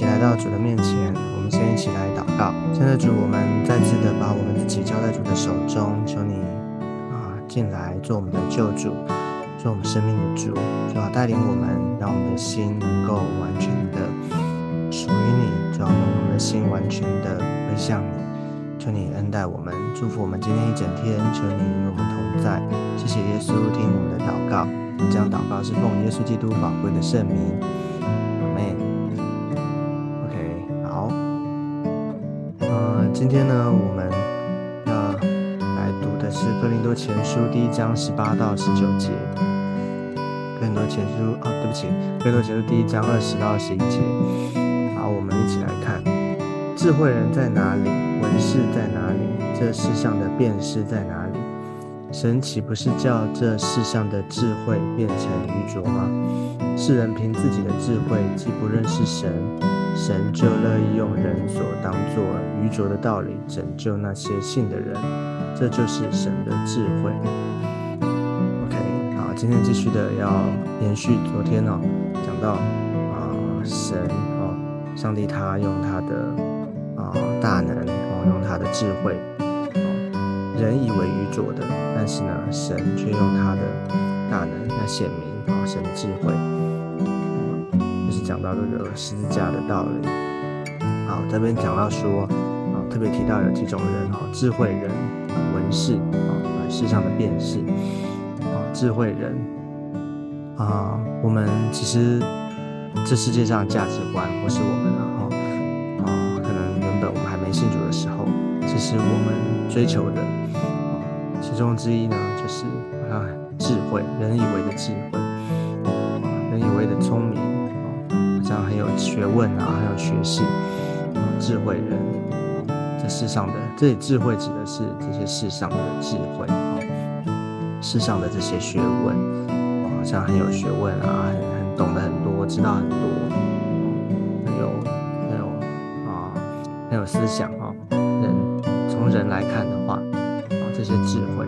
起来到主的面前，我们先一起来祷告。现在主，我们再次的把我们自己交在主的手中，求你啊进来做我们的救主，做我们生命的主，主要带领我们，让我们的心能够完全的属于你，主要让我们的心完全的归向你。求你恩待我们，祝福我们今天一整天。求你与我们同在。谢谢耶稣，听我们的祷告。这样祷告是奉耶稣基督宝贵的圣名。今天呢，我们要来读的是《哥林多前书》第一章十八到十九节。哥林多前书，哦，对不起，《哥林多前书》第一章二十到二十一节。好，我们一起来看：智慧人在哪里？文士在哪里？这世上的辨识在哪里？神岂不是叫这世上的智慧变成愚拙吗？世人凭自己的智慧既不认识神，神就乐意用人所当作愚拙的道理拯救那些信的人。这就是神的智慧。OK，好，今天继续的要延续昨天哦，讲到啊，神哦，上帝他用他的啊大能哦。用他的智慧，人以为愚拙的，但是呢，神却用他的大能来显明啊，神的智慧，就是讲到这个十字架的道理。好，这边讲到说啊，特别提到有几种人哈，智慧人、文士啊，世上的辨识啊，智慧人啊，我们其实这世界上价值观或是我们啊。可能原本我们还没信主的时候，其实我们追求的其中之一呢，就是啊智慧，人以为的智慧，以为的聪明啊，好像很有学问啊，很有学识，智慧人，这世上的这里智慧指的是这些世上的智慧啊，世上的这些学问，好像很有学问啊，很很懂得很多，知道很多。很有很有啊，很有思想啊，人从人来看的话啊，这些智慧，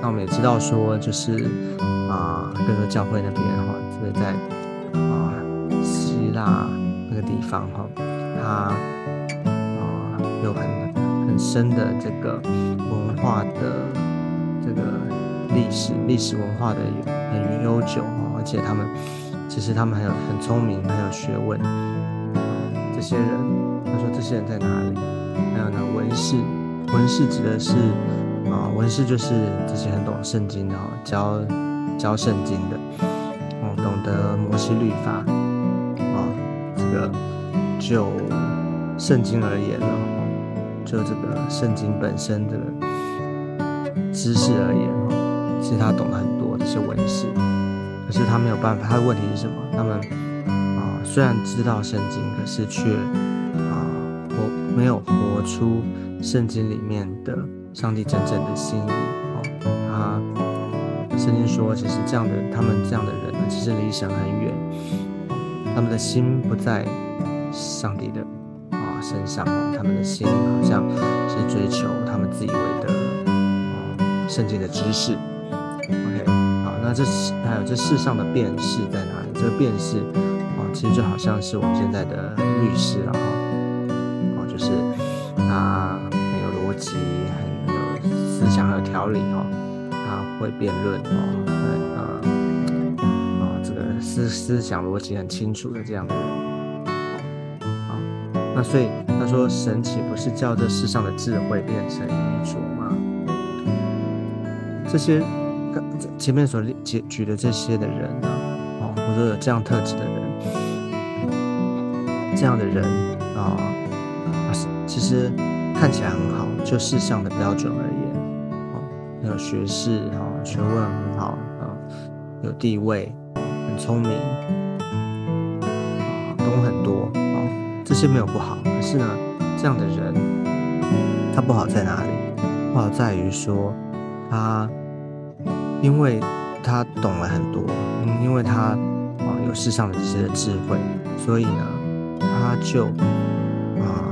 那我们也知道说，就是啊，各个教会那边哈，在啊希腊那个地方哈，它啊有很很深的这个文化的这个历史，历史文化的很悠久哈，而且他们其实他们很有很聪明，很有学问，这些人。他说：“这些人在哪里？还有呢，文士，文士指的是啊，文士就是这些很懂圣经的哈，教教圣经的，的，摩西律法啊，这个就圣经而言呢，就这个圣经本身的知识而言哈，其实他懂得很多这些文士，可是他没有办法，他的问题是什么？他们啊，虽然知道圣经，可是却啊活。”没有活出圣经里面的上帝真正的心意啊，圣经说，其实这样的他们这样的人呢，其实离神很远，他们的心不在上帝的啊身上哦，他们的心好像是追求他们自以为的啊圣经的知识。OK，好，那这还有这世上的辨识在哪里？这个辨识啊，其实就好像是我们现在的律师了哈。是他很有逻辑，很有思想，很有条理哦。会辩论哦，呃啊，这个思思想逻辑很清楚的这样的人。好，那所以他说，神岂不是叫这世上的智慧变成愚拙吗？这些前面所举举的这些的人呢，哦，或者有这样特质的人，这样的人啊。其实看起来很好，就世上的标准而已，有学识，哈，学问很好，啊，有地位，很聪明，啊，懂很多，啊，这些没有不好。可是呢，这样的人，他不好在哪里？不好在于说，他因为他懂了很多，嗯，因为他啊有世上的这些智慧，所以呢，他就啊。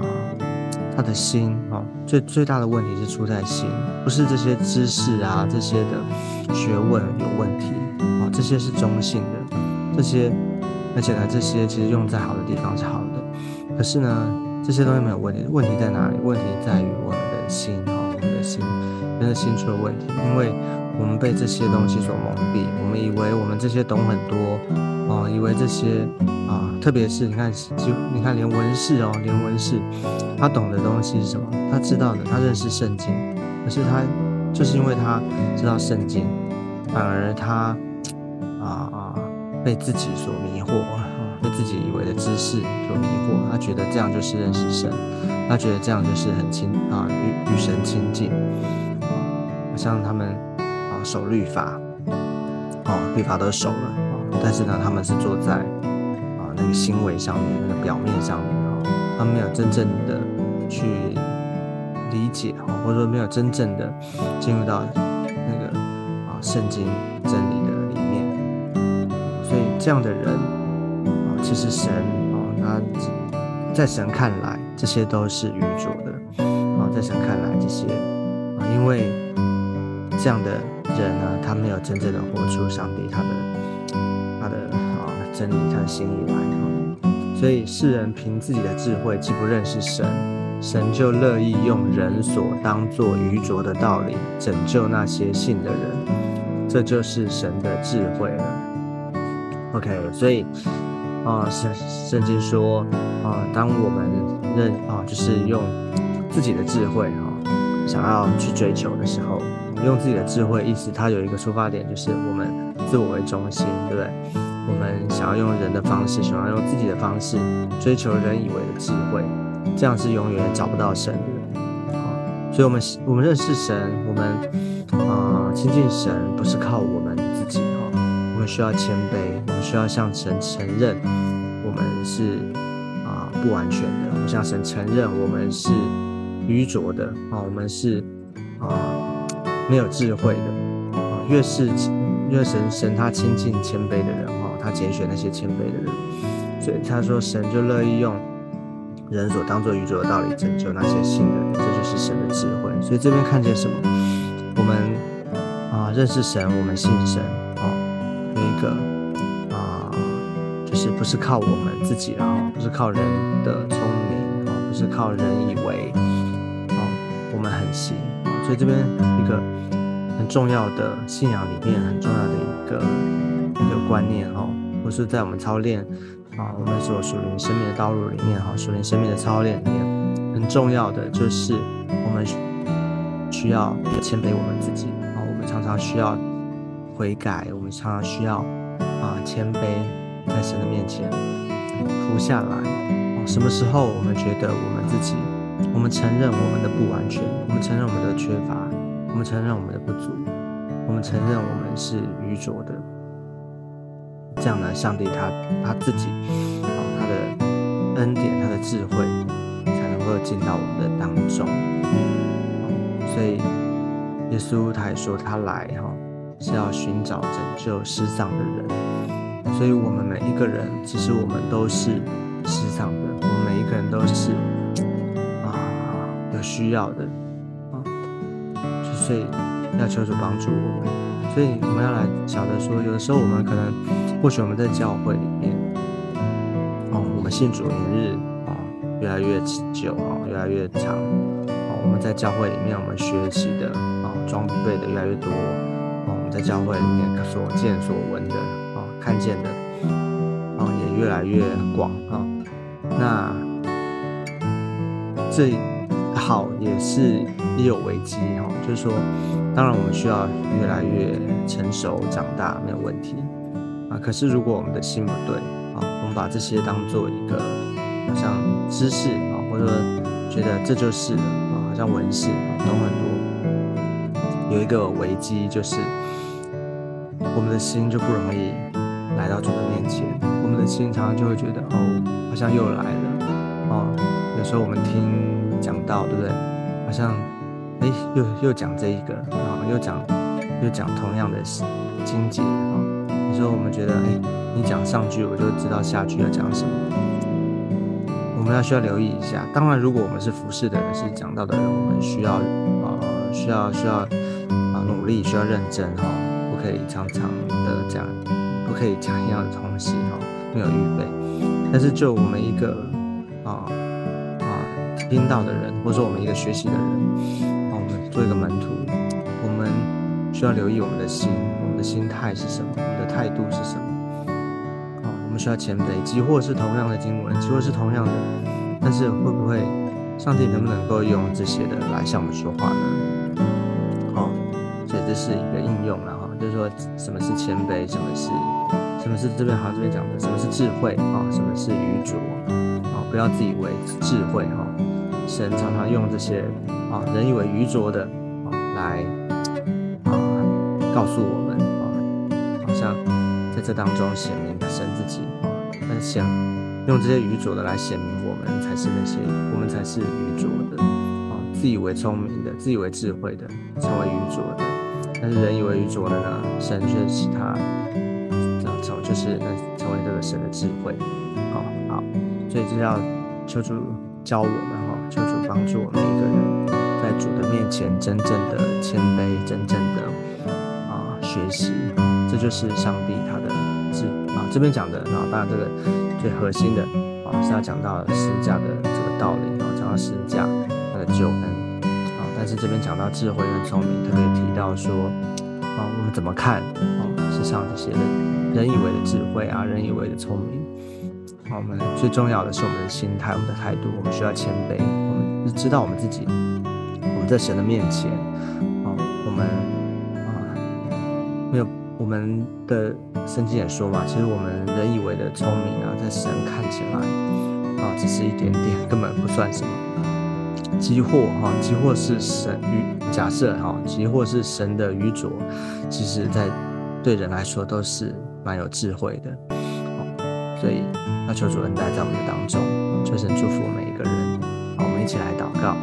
他的心，最最大的问题是出在心，不是这些知识啊，这些的学问有问题啊，这些是中性的，这些而且呢，这些其实用在好的地方是好的。可是呢，这些东西没有问题，问题在哪里？问题在于我们的心哈，我们的心，人的心出了问题，因为我们被这些东西所蒙蔽，我们以为我们这些懂很多啊，以为这些啊，特别是你看，就你看连文士哦，连文士，他懂的东西是什么？他知道的，他认识圣经，可是他就是因为他知道圣经，反而他啊啊被自己所迷惑啊，被自己以为的知识所迷惑，他觉得这样就是认识神，他觉得这样就是很亲啊与与神亲近啊，像他们啊。守律法，哦，律法都守了啊，但是呢，他们是坐在那个行为上面，那个表面上面啊，他没有真正的去理解，或者说没有真正的进入到那个啊圣经真理的里面，所以这样的人啊，其实神啊，他在神看来这些都是愚拙的啊，在神看来这些啊，因为这样的。人呢，他没有真正的活出上帝他的真理，他心意来，所以世人凭自己的智慧既不认识神，神就乐意用人所当作愚拙的道理拯救那些信的人，这就是神的智慧了。OK，所以啊圣圣经说啊，当我们认啊就是用自己的智慧啊想要去追求的时候。用自己的智慧，意思它有一个出发点，就是我们自我为中心，对不对？我们想要用人的方式，想要用自己的方式追求人以为的智慧，这样是永远找不到神的。啊，所以，我们我们认识神，我们啊亲近神，不是靠我们自己哈，我们需要谦卑，我们需要向神承认我们是啊不完全的，我们向神承认我们是愚拙的啊，我们是啊。没有智慧的啊，越是越神神他亲近谦卑的人哈，他拣选那些谦卑的人，所以他说神就乐意用人所当做宇宙的道理拯救那些信的人，这就是神的智慧。所以这边看见什么？我们啊认识神，我们信神啊，有一个啊，就是不是靠我们自己然后，不是靠人的聪明啊，不是靠人以为啊，我们很行啊，所以这边一个。很重要的信仰里面，很重要的一个观念哈，或是在我们操练啊，我们所属灵生命的道路里面哈，属灵生命的操练里面，很重要的就是我们需要谦卑我们自己啊，我们常常需要悔改，我们常常需要啊谦卑在神的面前服下来啊。什么时候我们觉得我们自己，我们承认我们的不完全，我们承认我们的缺乏。我们承认我们的不足，我们承认我们是愚拙的。这样呢，上帝他他自己啊，他的恩典、他的智慧，才能够进到我们的当中。所以耶稣他也说，他来哈是要寻找拯救失丧的人。所以，我们每一个人，其实我们都是失丧的，我们每一个人都是啊有需要的啊。所以要求主帮助我们，所以我们要来晓得说，有的时候我们可能，或许我们在教会里面，哦，我们信主年日啊越来越久啊，越来越长，哦，我们在教会里面我们学习的啊装备的越来越多，哦，我们在教会里面所见所闻的啊看见的啊也越来越广啊，那这。好，也是也有危机哈，就是说，当然我们需要越来越成熟长大，没有问题啊。可是如果我们的心不对啊，我们把这些当做一个好像知识啊，或者觉得这就是啊，好像文士懂很多，有一个危机就是我们的心就不容易来到主的面前，我们的心常常就会觉得哦，好像又来了哦。有时候我们听。讲到对不对？好像哎，又又讲这一个啊，又讲又讲同样的经节啊。有时候我们觉得哎，你讲上句，我就知道下句要讲什么。我们要需要留意一下。当然，如果我们是服侍的人，是讲到的人，我们需要啊，需要需要啊努力，需要认真哈，不可以常常的讲，不可以讲一样的东西哈。没有预备。但是就我们一个啊啊听到的人，或者说我们一个学习的人，做一个门徒，我们需要留意我们的心，我们的心态是什么，我们的态度是什么。啊，我们需要谦卑，即或是同样的经文，即或是同样的，但是会不会上帝能不能够用这些的来向我们说话呢？好，所以这是一个应用了哈，就是说什么是谦卑，什么是。什么是这边好像这边讲的？什么是智慧啊？什么是愚拙啊？不要自以为智慧哈。神常常用这些啊人以为愚拙的啊来啊告诉我们啊，好像在这当中显明神自己啊。但想用这些愚拙的来显明我们才是那些我们才是愚拙的啊，自以为聪明的，自以为智慧的成为愚拙的。但是人以为愚拙的呢，神却使他。就是能成为这个神的智慧，好好，所以就要求主教我们，求主帮助我们一个人，在主的面前真正的谦卑，真正的啊学习，这就是上帝他的智啊。这边讲的啊，当然这个最核心的啊是要讲到十字架的这个道理啊，讲到十字架他的救恩啊。但是这边讲到智慧跟聪明，特别提到说啊，我们怎么看啊世上这些的。人以为的智慧啊，人以为的聪明，我们最重要的是我们的心态，我们的态度。我们需要谦卑，我们知道我们自己，我们在神的面前，啊，我们啊，没有我们的圣经也说嘛，其实我们人以为的聪明啊，在神看起来啊，只是一点点，根本不算什么。即或哈，即或是神愚，假设哈，即或是神的愚拙，其实在对人来说都是。蛮有智慧的，所以要求主恩待在我们的当中，求神祝福我们一个人。好，我们一起来祷告。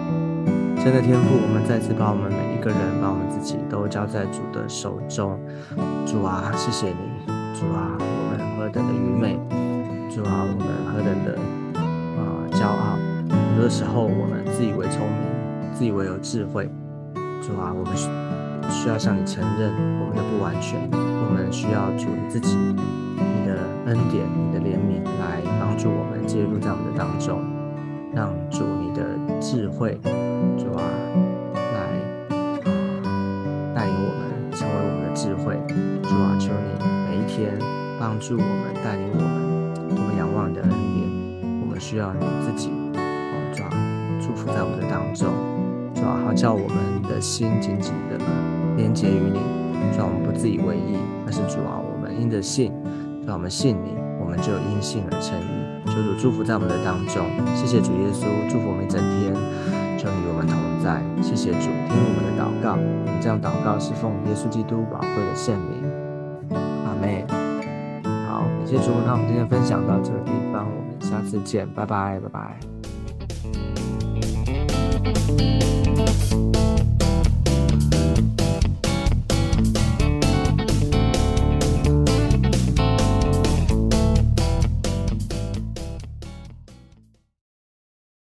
神的天父，我们再次把我们每一个人，把我们自己都交在主的手中。主啊，谢谢你。主啊，我们何等的愚昧。主啊，我们何等的啊骄傲。很多时候，我们自以为聪明，自以为有智慧。主啊，我们需要向你承认我们的不完全。我们需要主你自己，恩典、你的怜悯来帮助我们介入在我们的当中，让主你的智慧，主啊，来啊带领我们成为我们的智慧。主啊，求你每一天帮助我们，带领我们，我们仰望你的恩典。我们需要你自己，主啊，祝福在我们的当中，主啊，好叫我们的心紧紧的连接于你，让我们不自以为意。但是主啊，我们因着信，让我们信你，我们就因信而称义。求主祝福在我们的当中，谢谢主耶稣，祝福我们一整天，求你与我们同在。谢谢主，听我们的祷告，我们这样祷告是奉耶稣基督宝贵的圣名。阿妹，好，感谢主，那我们今天分享到这个地方，我们下次见，拜拜，拜拜。